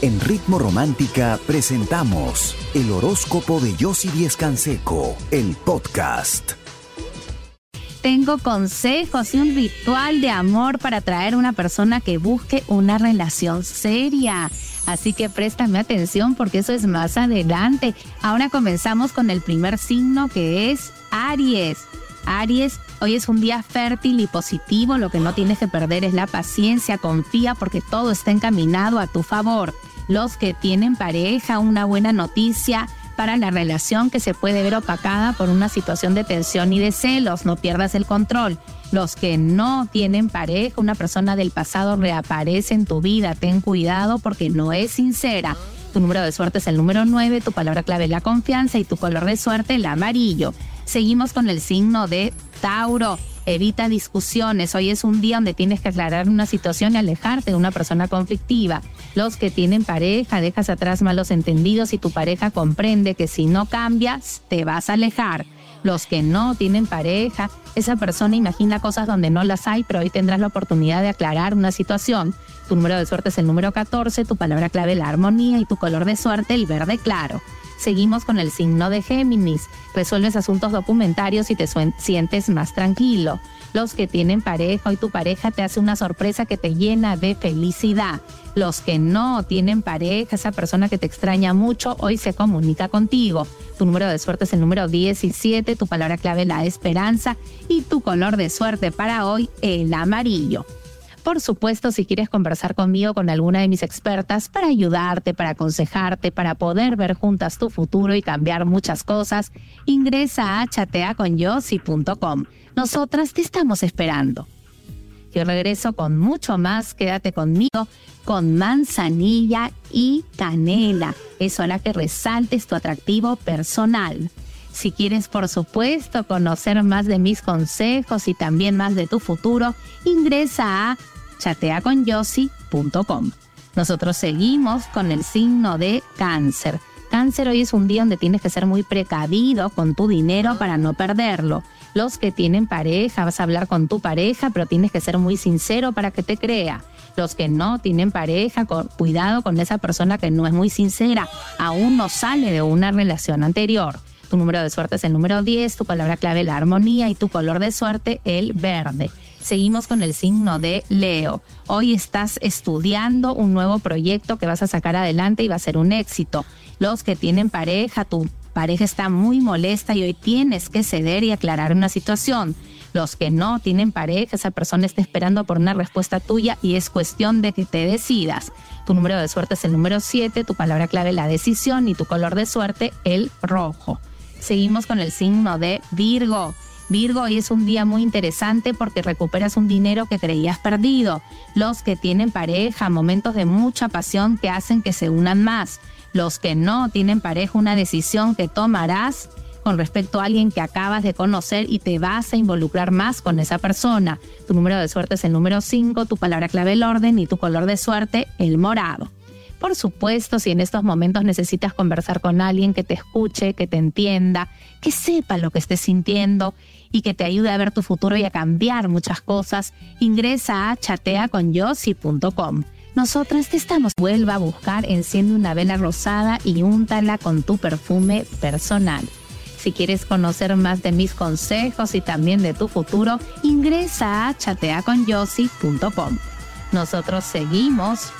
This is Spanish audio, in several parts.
En Ritmo Romántica presentamos el horóscopo de Yossi Díez Canseco, el podcast. Tengo consejos y un ritual de amor para atraer una persona que busque una relación seria. Así que préstame atención porque eso es más adelante. Ahora comenzamos con el primer signo que es Aries. Aries, hoy es un día fértil y positivo, lo que no tienes que perder es la paciencia, confía porque todo está encaminado a tu favor. Los que tienen pareja, una buena noticia para la relación que se puede ver opacada por una situación de tensión y de celos, no pierdas el control. Los que no tienen pareja, una persona del pasado reaparece en tu vida, ten cuidado porque no es sincera. Tu número de suerte es el número 9, tu palabra clave es la confianza y tu color de suerte el amarillo. Seguimos con el signo de Tauro. Evita discusiones. Hoy es un día donde tienes que aclarar una situación y alejarte de una persona conflictiva. Los que tienen pareja, dejas atrás malos entendidos y tu pareja comprende que si no cambias, te vas a alejar. Los que no tienen pareja, esa persona imagina cosas donde no las hay, pero hoy tendrás la oportunidad de aclarar una situación. Tu número de suerte es el número 14, tu palabra clave la armonía y tu color de suerte el verde claro. Seguimos con el signo de Géminis. Resuelves asuntos documentarios y te sientes más tranquilo. Los que tienen pareja y tu pareja te hace una sorpresa que te llena de felicidad. Los que no tienen pareja, esa persona que te extraña mucho, hoy se comunica contigo. Tu número de suerte es el número 17, tu palabra clave la esperanza y tu color de suerte para hoy el amarillo. Por supuesto, si quieres conversar conmigo con alguna de mis expertas para ayudarte, para aconsejarte, para poder ver juntas tu futuro y cambiar muchas cosas, ingresa a chateaconyossi.com. Nosotras te estamos esperando. Yo regreso con mucho más, quédate conmigo, con manzanilla y canela. Es hora que resaltes tu atractivo personal. Si quieres, por supuesto, conocer más de mis consejos y también más de tu futuro, ingresa a chateaconyossi.com. Nosotros seguimos con el signo de cáncer. Cáncer hoy es un día donde tienes que ser muy precavido con tu dinero para no perderlo. Los que tienen pareja, vas a hablar con tu pareja, pero tienes que ser muy sincero para que te crea. Los que no tienen pareja, cuidado con esa persona que no es muy sincera, aún no sale de una relación anterior. Tu número de suerte es el número 10, tu palabra clave la armonía y tu color de suerte el verde. Seguimos con el signo de Leo. Hoy estás estudiando un nuevo proyecto que vas a sacar adelante y va a ser un éxito. Los que tienen pareja, tu pareja está muy molesta y hoy tienes que ceder y aclarar una situación. Los que no tienen pareja, esa persona está esperando por una respuesta tuya y es cuestión de que te decidas. Tu número de suerte es el número 7, tu palabra clave la decisión y tu color de suerte el rojo. Seguimos con el signo de Virgo. Virgo, hoy es un día muy interesante porque recuperas un dinero que creías perdido. Los que tienen pareja, momentos de mucha pasión que hacen que se unan más. Los que no tienen pareja, una decisión que tomarás con respecto a alguien que acabas de conocer y te vas a involucrar más con esa persona. Tu número de suerte es el número 5, tu palabra clave el orden y tu color de suerte el morado. Por supuesto, si en estos momentos necesitas conversar con alguien que te escuche, que te entienda, que sepa lo que estés sintiendo y que te ayude a ver tu futuro y a cambiar muchas cosas, ingresa a chateaconyossi.com. Nosotras te estamos. Vuelva a buscar, enciende una vela rosada y úntala con tu perfume personal. Si quieres conocer más de mis consejos y también de tu futuro, ingresa a chateaconyossi.com. Nosotros seguimos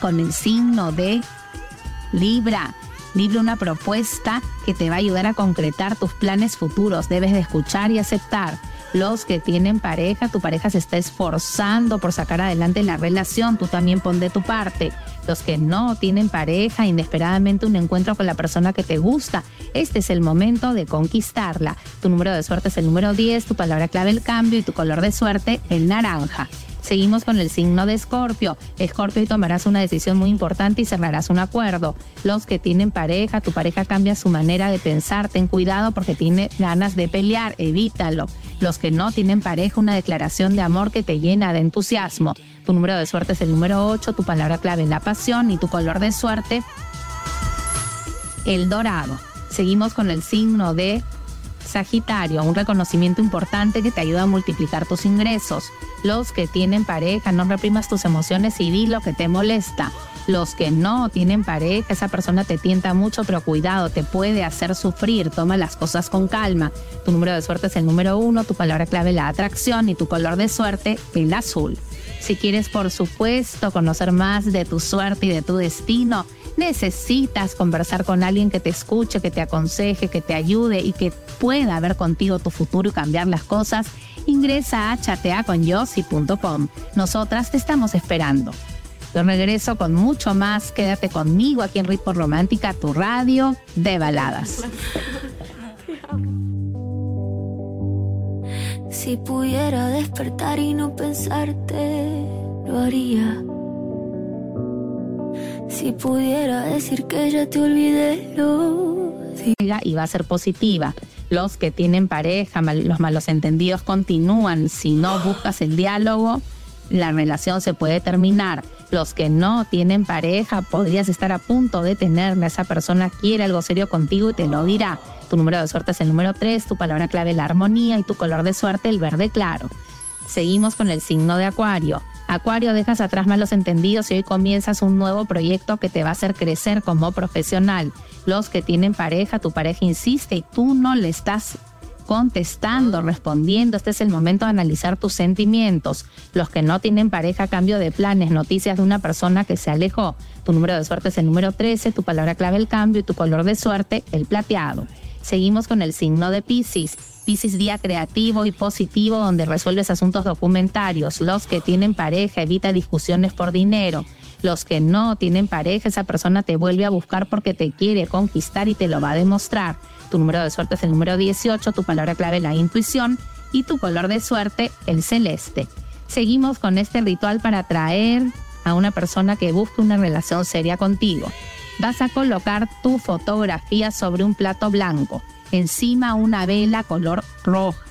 con el signo de Libra. Libra una propuesta que te va a ayudar a concretar tus planes futuros. Debes de escuchar y aceptar. Los que tienen pareja, tu pareja se está esforzando por sacar adelante la relación, tú también pon de tu parte. Los que no tienen pareja, inesperadamente un encuentro con la persona que te gusta, este es el momento de conquistarla. Tu número de suerte es el número 10, tu palabra clave el cambio y tu color de suerte el naranja. Seguimos con el signo de Escorpio. Escorpio tomarás una decisión muy importante y cerrarás un acuerdo. Los que tienen pareja, tu pareja cambia su manera de pensar, ten cuidado porque tiene ganas de pelear, evítalo. Los que no tienen pareja, una declaración de amor que te llena de entusiasmo. Tu número de suerte es el número 8, tu palabra clave es la pasión y tu color de suerte el dorado. Seguimos con el signo de Sagitario, un reconocimiento importante que te ayuda a multiplicar tus ingresos. Los que tienen pareja, no reprimas tus emociones y di lo que te molesta. Los que no tienen pareja, esa persona te tienta mucho, pero cuidado, te puede hacer sufrir. Toma las cosas con calma. Tu número de suerte es el número uno, tu palabra clave la atracción y tu color de suerte el azul. Si quieres, por supuesto, conocer más de tu suerte y de tu destino, necesitas conversar con alguien que te escuche, que te aconseje, que te ayude y que pueda ver contigo tu futuro y cambiar las cosas, ingresa a chateaconyossi.com. Nosotras te estamos esperando. Yo regreso con mucho más. Quédate conmigo aquí en Ritmo Romántica, tu radio de baladas. Si pudiera despertar y no pensarte, lo haría. Si pudiera decir que ya te olvidé, lo diría. Y va a ser positiva. Los que tienen pareja, los malos entendidos continúan. Si no buscas el diálogo, la relación se puede terminar. Los que no tienen pareja, podrías estar a punto de tenerla. Esa persona quiere algo serio contigo y te lo dirá. Tu número de suerte es el número 3, tu palabra clave la armonía y tu color de suerte el verde claro. Seguimos con el signo de Acuario. Acuario, dejas atrás malos entendidos y hoy comienzas un nuevo proyecto que te va a hacer crecer como profesional. Los que tienen pareja, tu pareja insiste y tú no le estás contestando, respondiendo. Este es el momento de analizar tus sentimientos. Los que no tienen pareja, cambio de planes, noticias de una persona que se alejó. Tu número de suerte es el número 13, tu palabra clave el cambio y tu color de suerte el plateado. Seguimos con el signo de Pisces. Pisces día creativo y positivo donde resuelves asuntos documentarios. Los que tienen pareja evita discusiones por dinero. Los que no tienen pareja, esa persona te vuelve a buscar porque te quiere conquistar y te lo va a demostrar. Tu número de suerte es el número 18, tu palabra clave la intuición y tu color de suerte el celeste. Seguimos con este ritual para atraer a una persona que busque una relación seria contigo. Vas a colocar tu fotografía sobre un plato blanco, encima una vela color roja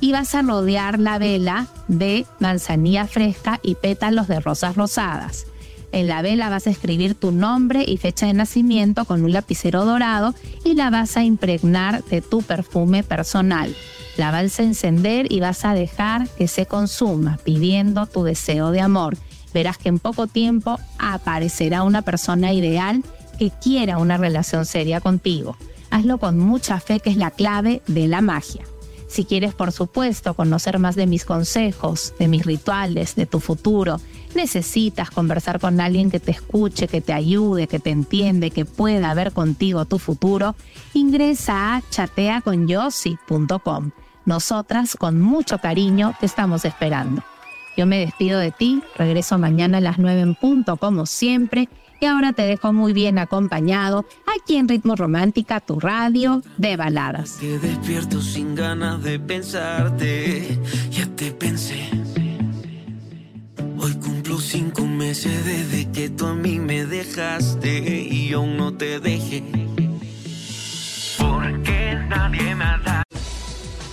y vas a rodear la vela de manzanilla fresca y pétalos de rosas rosadas. En la vela vas a escribir tu nombre y fecha de nacimiento con un lapicero dorado y la vas a impregnar de tu perfume personal. La vas a encender y vas a dejar que se consuma pidiendo tu deseo de amor. Verás que en poco tiempo aparecerá una persona ideal que quiera una relación seria contigo. Hazlo con mucha fe que es la clave de la magia. Si quieres, por supuesto, conocer más de mis consejos, de mis rituales, de tu futuro, necesitas conversar con alguien que te escuche, que te ayude, que te entiende, que pueda ver contigo tu futuro, ingresa a chateaconyossi.com. Nosotras, con mucho cariño, te estamos esperando. Yo me despido de ti, regreso mañana a las 9 en punto, como siempre y ahora te dejo muy bien acompañado aquí en Ritmo Romántica, tu radio de baladas. Te despierto sin ganas de pensarte, ya te pensé. Hoy cumplo cinco meses desde que tú a mí me dejaste y aún no te dejé. Porque nadie